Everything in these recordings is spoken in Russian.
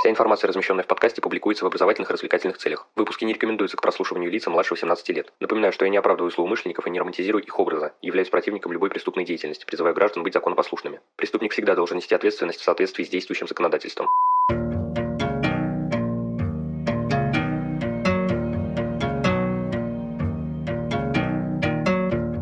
Вся информация, размещенная в подкасте, публикуется в образовательных и развлекательных целях. Выпуски не рекомендуются к прослушиванию лица младше 18 лет. Напоминаю, что я не оправдываю злоумышленников и не романтизирую их образа, являюсь противником любой преступной деятельности, призываю граждан быть законопослушными. Преступник всегда должен нести ответственность в соответствии с действующим законодательством.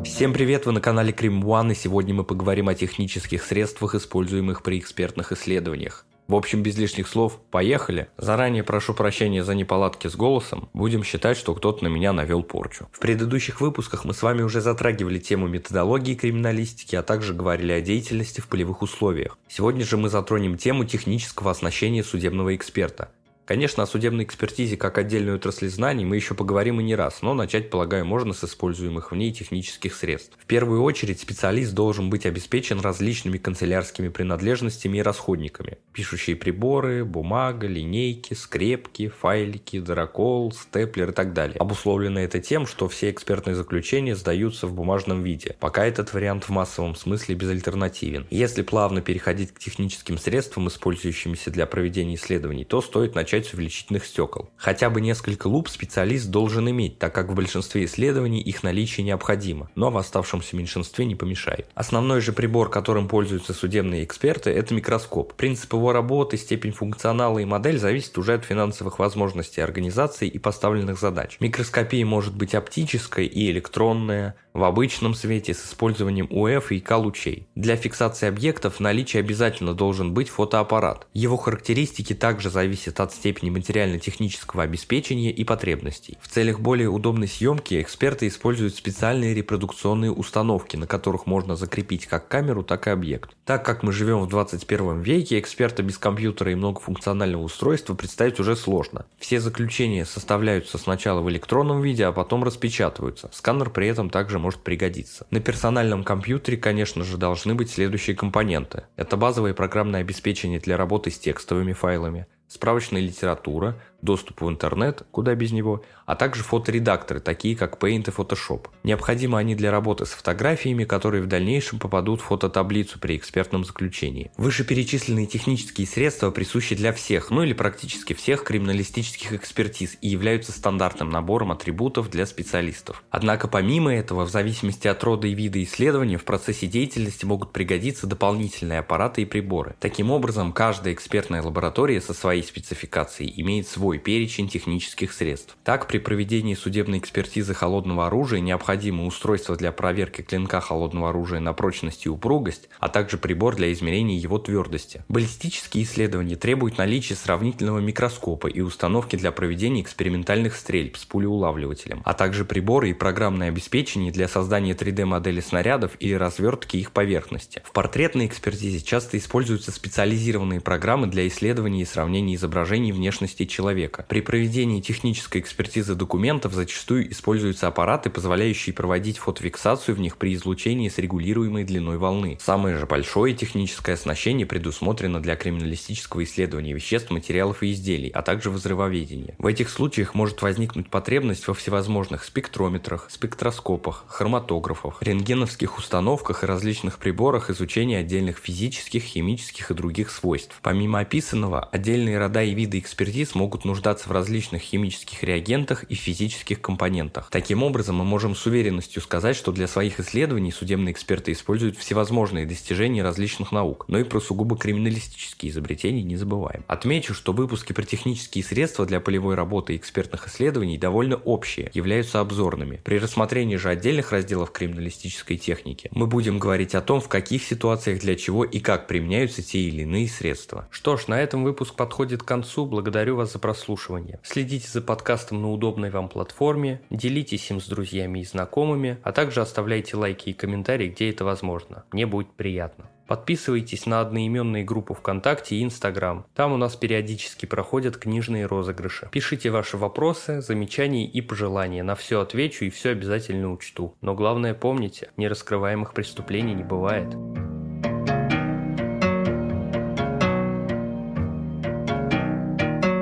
Всем привет, вы на канале Крим One, и сегодня мы поговорим о технических средствах, используемых при экспертных исследованиях. В общем, без лишних слов, поехали. Заранее прошу прощения за неполадки с голосом. Будем считать, что кто-то на меня навел порчу. В предыдущих выпусках мы с вами уже затрагивали тему методологии криминалистики, а также говорили о деятельности в полевых условиях. Сегодня же мы затронем тему технического оснащения судебного эксперта. Конечно, о судебной экспертизе как отдельной отрасли знаний мы еще поговорим и не раз, но начать, полагаю, можно с используемых в ней технических средств. В первую очередь специалист должен быть обеспечен различными канцелярскими принадлежностями и расходниками. Пишущие приборы, бумага, линейки, скрепки, файлики, дракол, степлер и так далее. Обусловлено это тем, что все экспертные заключения сдаются в бумажном виде, пока этот вариант в массовом смысле безальтернативен. Если плавно переходить к техническим средствам, использующимся для проведения исследований, то стоит начать начать с увеличительных стекол. Хотя бы несколько луп специалист должен иметь, так как в большинстве исследований их наличие необходимо, но в оставшемся меньшинстве не помешает. Основной же прибор, которым пользуются судебные эксперты, это микроскоп. Принцип его работы, степень функционала и модель зависит уже от финансовых возможностей организации и поставленных задач. Микроскопия может быть оптической и электронная, в обычном свете с использованием УФ и К-лучей. Для фиксации объектов в наличии обязательно должен быть фотоаппарат. Его характеристики также зависят от степени материально-технического обеспечения и потребностей. В целях более удобной съемки эксперты используют специальные репродукционные установки, на которых можно закрепить как камеру, так и объект. Так как мы живем в 21 веке, эксперта без компьютера и многофункционального устройства представить уже сложно. Все заключения составляются сначала в электронном виде, а потом распечатываются. Сканер при этом также может пригодиться. На персональном компьютере, конечно же, должны быть следующие компоненты. Это базовое программное обеспечение для работы с текстовыми файлами, справочная литература, доступ в интернет, куда без него, а также фоторедакторы, такие как Paint и Photoshop. Необходимы они для работы с фотографиями, которые в дальнейшем попадут в фототаблицу при экспертном заключении. Вышеперечисленные технические средства присущи для всех, ну или практически всех криминалистических экспертиз и являются стандартным набором атрибутов для специалистов. Однако помимо этого, в зависимости от рода и вида исследования, в процессе деятельности могут пригодиться дополнительные аппараты и приборы. Таким образом, каждая экспертная лаборатория со своей спецификацией имеет свой свой перечень технических средств. Так, при проведении судебной экспертизы холодного оружия необходимо устройство для проверки клинка холодного оружия на прочность и упругость, а также прибор для измерения его твердости. Баллистические исследования требуют наличия сравнительного микроскопа и установки для проведения экспериментальных стрельб с пулеулавливателем, а также приборы и программное обеспечение для создания 3D-модели снарядов или развертки их поверхности. В портретной экспертизе часто используются специализированные программы для исследования и сравнения изображений внешности человека человека. При проведении технической экспертизы документов зачастую используются аппараты, позволяющие проводить фотофиксацию в них при излучении с регулируемой длиной волны. Самое же большое техническое оснащение предусмотрено для криминалистического исследования веществ, материалов и изделий, а также взрывоведения. В этих случаях может возникнуть потребность во всевозможных спектрометрах, спектроскопах, хроматографах, рентгеновских установках и различных приборах изучения отдельных физических, химических и других свойств. Помимо описанного, отдельные рода и виды экспертиз могут нуждаться в различных химических реагентах и физических компонентах. Таким образом, мы можем с уверенностью сказать, что для своих исследований судебные эксперты используют всевозможные достижения различных наук, но и про сугубо криминалистические изобретения не забываем. Отмечу, что выпуски про технические средства для полевой работы и экспертных исследований довольно общие, являются обзорными. При рассмотрении же отдельных разделов криминалистической техники мы будем говорить о том, в каких ситуациях для чего и как применяются те или иные средства. Что ж, на этом выпуск подходит к концу. Благодарю вас за прослушивание прослушивания. Следите за подкастом на удобной вам платформе, делитесь им с друзьями и знакомыми, а также оставляйте лайки и комментарии, где это возможно. Мне будет приятно. Подписывайтесь на одноименные группы ВКонтакте и Инстаграм. Там у нас периодически проходят книжные розыгрыши. Пишите ваши вопросы, замечания и пожелания. На все отвечу и все обязательно учту. Но главное помните, нераскрываемых преступлений не бывает.